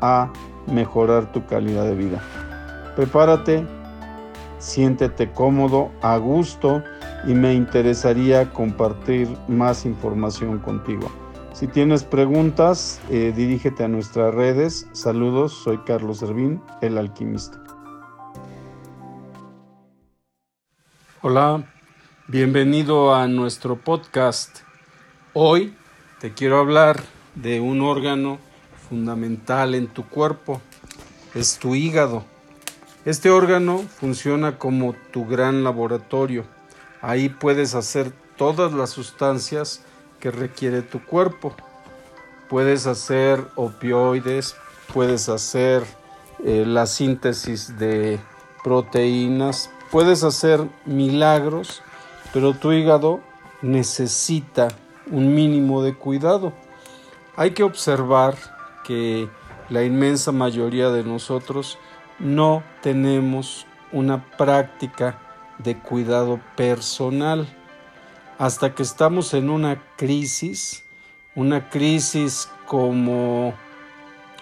a mejorar tu calidad de vida. Prepárate, siéntete cómodo, a gusto y me interesaría compartir más información contigo. Si tienes preguntas, eh, dirígete a nuestras redes. Saludos, soy Carlos Servín, el alquimista. Hola, bienvenido a nuestro podcast. Hoy te quiero hablar de un órgano fundamental en tu cuerpo, es tu hígado. Este órgano funciona como tu gran laboratorio. Ahí puedes hacer todas las sustancias que requiere tu cuerpo. Puedes hacer opioides, puedes hacer eh, la síntesis de proteínas, puedes hacer milagros, pero tu hígado necesita un mínimo de cuidado. Hay que observar que la inmensa mayoría de nosotros no tenemos una práctica de cuidado personal. Hasta que estamos en una crisis, una crisis como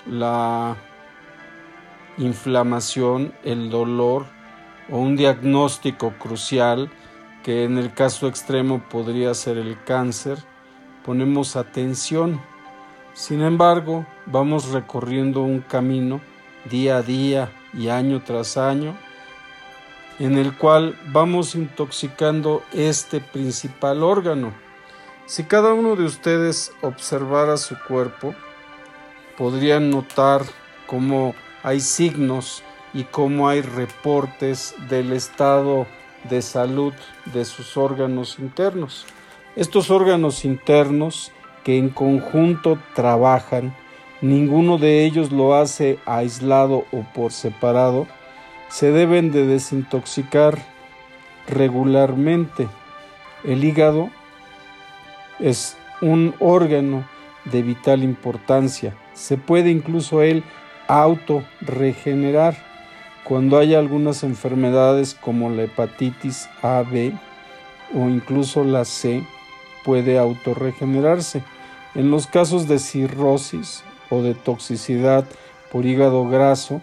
la inflamación, el dolor o un diagnóstico crucial que en el caso extremo podría ser el cáncer, ponemos atención sin embargo, vamos recorriendo un camino día a día y año tras año en el cual vamos intoxicando este principal órgano. Si cada uno de ustedes observara su cuerpo, podrían notar cómo hay signos y cómo hay reportes del estado de salud de sus órganos internos. Estos órganos internos que en conjunto trabajan, ninguno de ellos lo hace aislado o por separado, se deben de desintoxicar regularmente. El hígado es un órgano de vital importancia. Se puede incluso él auto regenerar cuando hay algunas enfermedades como la hepatitis A, B o incluso la C puede autorregenerarse. En los casos de cirrosis o de toxicidad por hígado graso,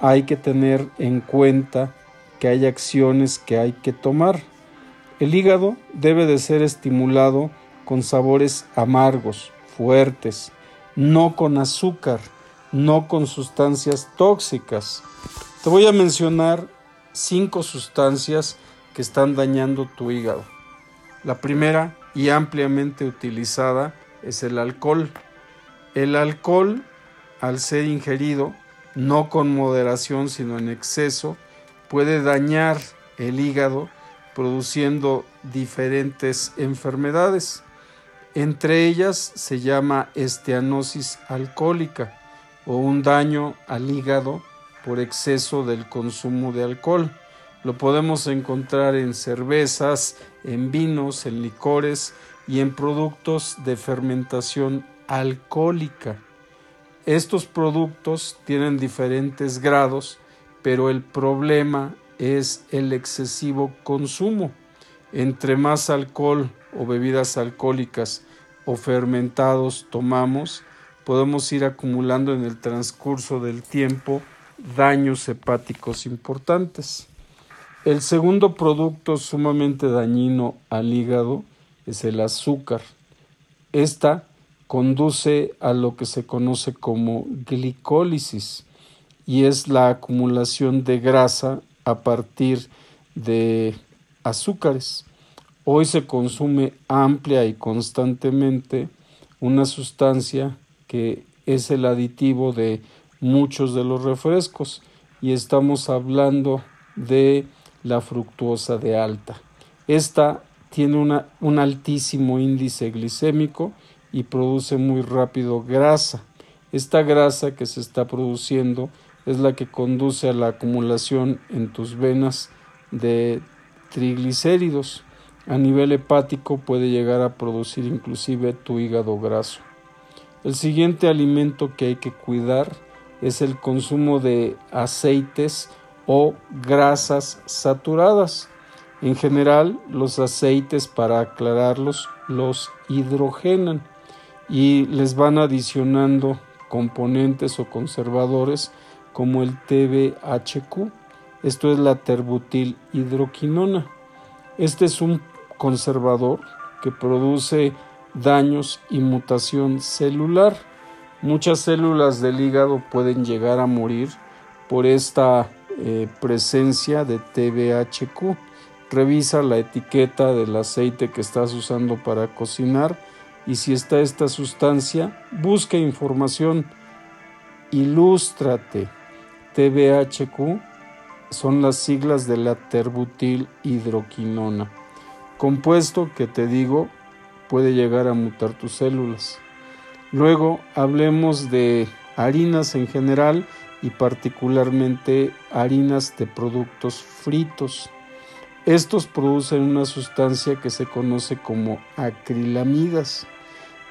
hay que tener en cuenta que hay acciones que hay que tomar. El hígado debe de ser estimulado con sabores amargos, fuertes, no con azúcar, no con sustancias tóxicas. Te voy a mencionar cinco sustancias que están dañando tu hígado. La primera y ampliamente utilizada es el alcohol. El alcohol, al ser ingerido, no con moderación, sino en exceso, puede dañar el hígado produciendo diferentes enfermedades. Entre ellas se llama esteanosis alcohólica o un daño al hígado por exceso del consumo de alcohol. Lo podemos encontrar en cervezas, en vinos, en licores y en productos de fermentación alcohólica. Estos productos tienen diferentes grados, pero el problema es el excesivo consumo. Entre más alcohol o bebidas alcohólicas o fermentados tomamos, podemos ir acumulando en el transcurso del tiempo daños hepáticos importantes. El segundo producto sumamente dañino al hígado es el azúcar. Esta conduce a lo que se conoce como glicólisis y es la acumulación de grasa a partir de azúcares. Hoy se consume amplia y constantemente una sustancia que es el aditivo de muchos de los refrescos y estamos hablando de la fructuosa de alta. Esta tiene un altísimo índice glicémico y produce muy rápido grasa. Esta grasa que se está produciendo es la que conduce a la acumulación en tus venas de triglicéridos. A nivel hepático puede llegar a producir inclusive tu hígado graso. El siguiente alimento que hay que cuidar es el consumo de aceites o grasas saturadas. En general, los aceites para aclararlos los hidrogenan y les van adicionando componentes o conservadores como el TBHQ. Esto es la terbutil hidroquinona. Este es un conservador que produce daños y mutación celular. Muchas células del hígado pueden llegar a morir por esta eh, presencia de TBHQ. Revisa la etiqueta del aceite que estás usando para cocinar y si está esta sustancia, busca información, ilústrate. TBHQ son las siglas de la terbutil hidroquinona, compuesto que te digo puede llegar a mutar tus células. Luego hablemos de harinas en general y particularmente harinas de productos fritos. Estos producen una sustancia que se conoce como acrilamidas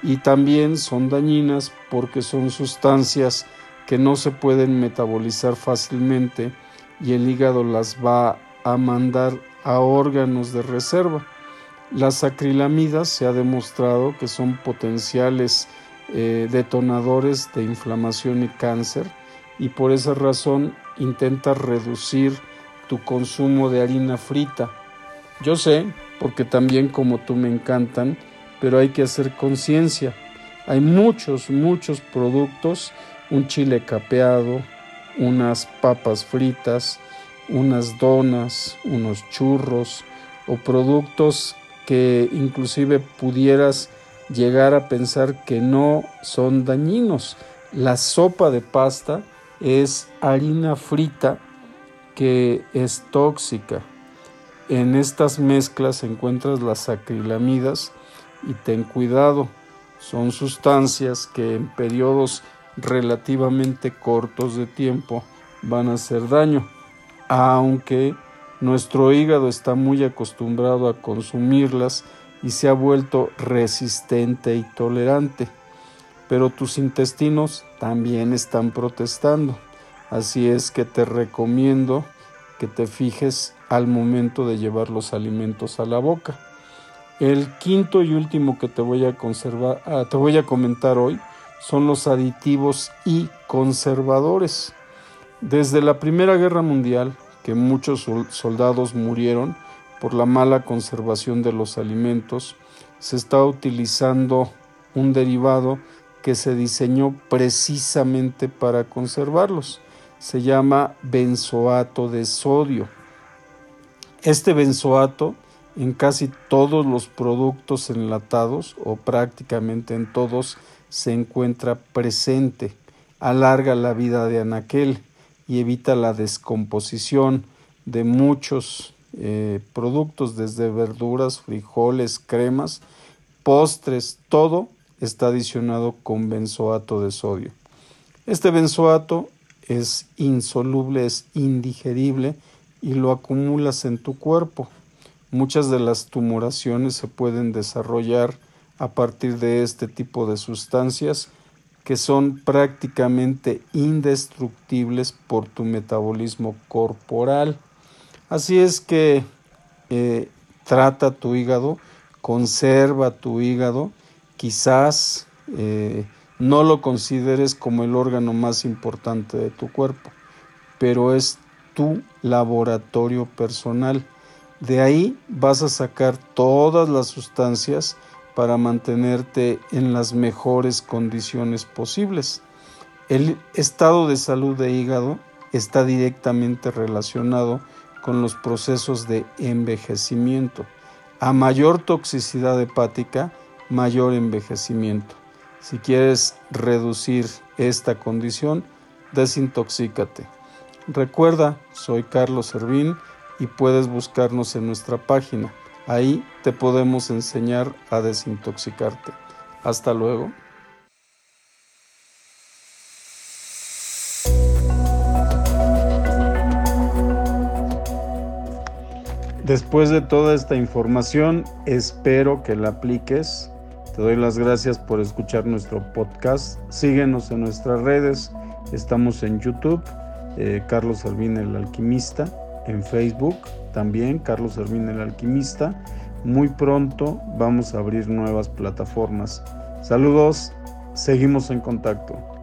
y también son dañinas porque son sustancias que no se pueden metabolizar fácilmente y el hígado las va a mandar a órganos de reserva. Las acrilamidas se ha demostrado que son potenciales eh, detonadores de inflamación y cáncer y por esa razón intenta reducir tu consumo de harina frita. Yo sé, porque también como tú me encantan, pero hay que hacer conciencia. Hay muchos, muchos productos, un chile capeado, unas papas fritas, unas donas, unos churros o productos que inclusive pudieras llegar a pensar que no son dañinos. La sopa de pasta es harina frita que es tóxica. En estas mezclas encuentras las acrilamidas y ten cuidado, son sustancias que en periodos relativamente cortos de tiempo van a hacer daño, aunque nuestro hígado está muy acostumbrado a consumirlas y se ha vuelto resistente y tolerante. Pero tus intestinos también están protestando. Así es que te recomiendo que te fijes al momento de llevar los alimentos a la boca. El quinto y último que te voy a conservar, ah, te voy a comentar hoy son los aditivos y conservadores. Desde la Primera Guerra Mundial, que muchos soldados murieron por la mala conservación de los alimentos, se está utilizando un derivado que se diseñó precisamente para conservarlos. Se llama benzoato de sodio. Este benzoato en casi todos los productos enlatados o prácticamente en todos se encuentra presente, alarga la vida de anaquel y evita la descomposición de muchos eh, productos, desde verduras, frijoles, cremas, postres, todo está adicionado con benzoato de sodio. Este benzoato es insoluble, es indigerible y lo acumulas en tu cuerpo. Muchas de las tumoraciones se pueden desarrollar a partir de este tipo de sustancias que son prácticamente indestructibles por tu metabolismo corporal. Así es que eh, trata tu hígado, conserva tu hígado, quizás eh, no lo consideres como el órgano más importante de tu cuerpo, pero es tu laboratorio personal. De ahí vas a sacar todas las sustancias para mantenerte en las mejores condiciones posibles. El estado de salud de hígado está directamente relacionado con los procesos de envejecimiento. A mayor toxicidad hepática, mayor envejecimiento. Si quieres reducir esta condición, desintoxícate. Recuerda, soy Carlos Servín y puedes buscarnos en nuestra página. Ahí te podemos enseñar a desintoxicarte. Hasta luego. Después de toda esta información, espero que la apliques te doy las gracias por escuchar nuestro podcast. Síguenos en nuestras redes. Estamos en YouTube, eh, Carlos Servín el Alquimista. En Facebook también, Carlos Servín el Alquimista. Muy pronto vamos a abrir nuevas plataformas. Saludos, seguimos en contacto.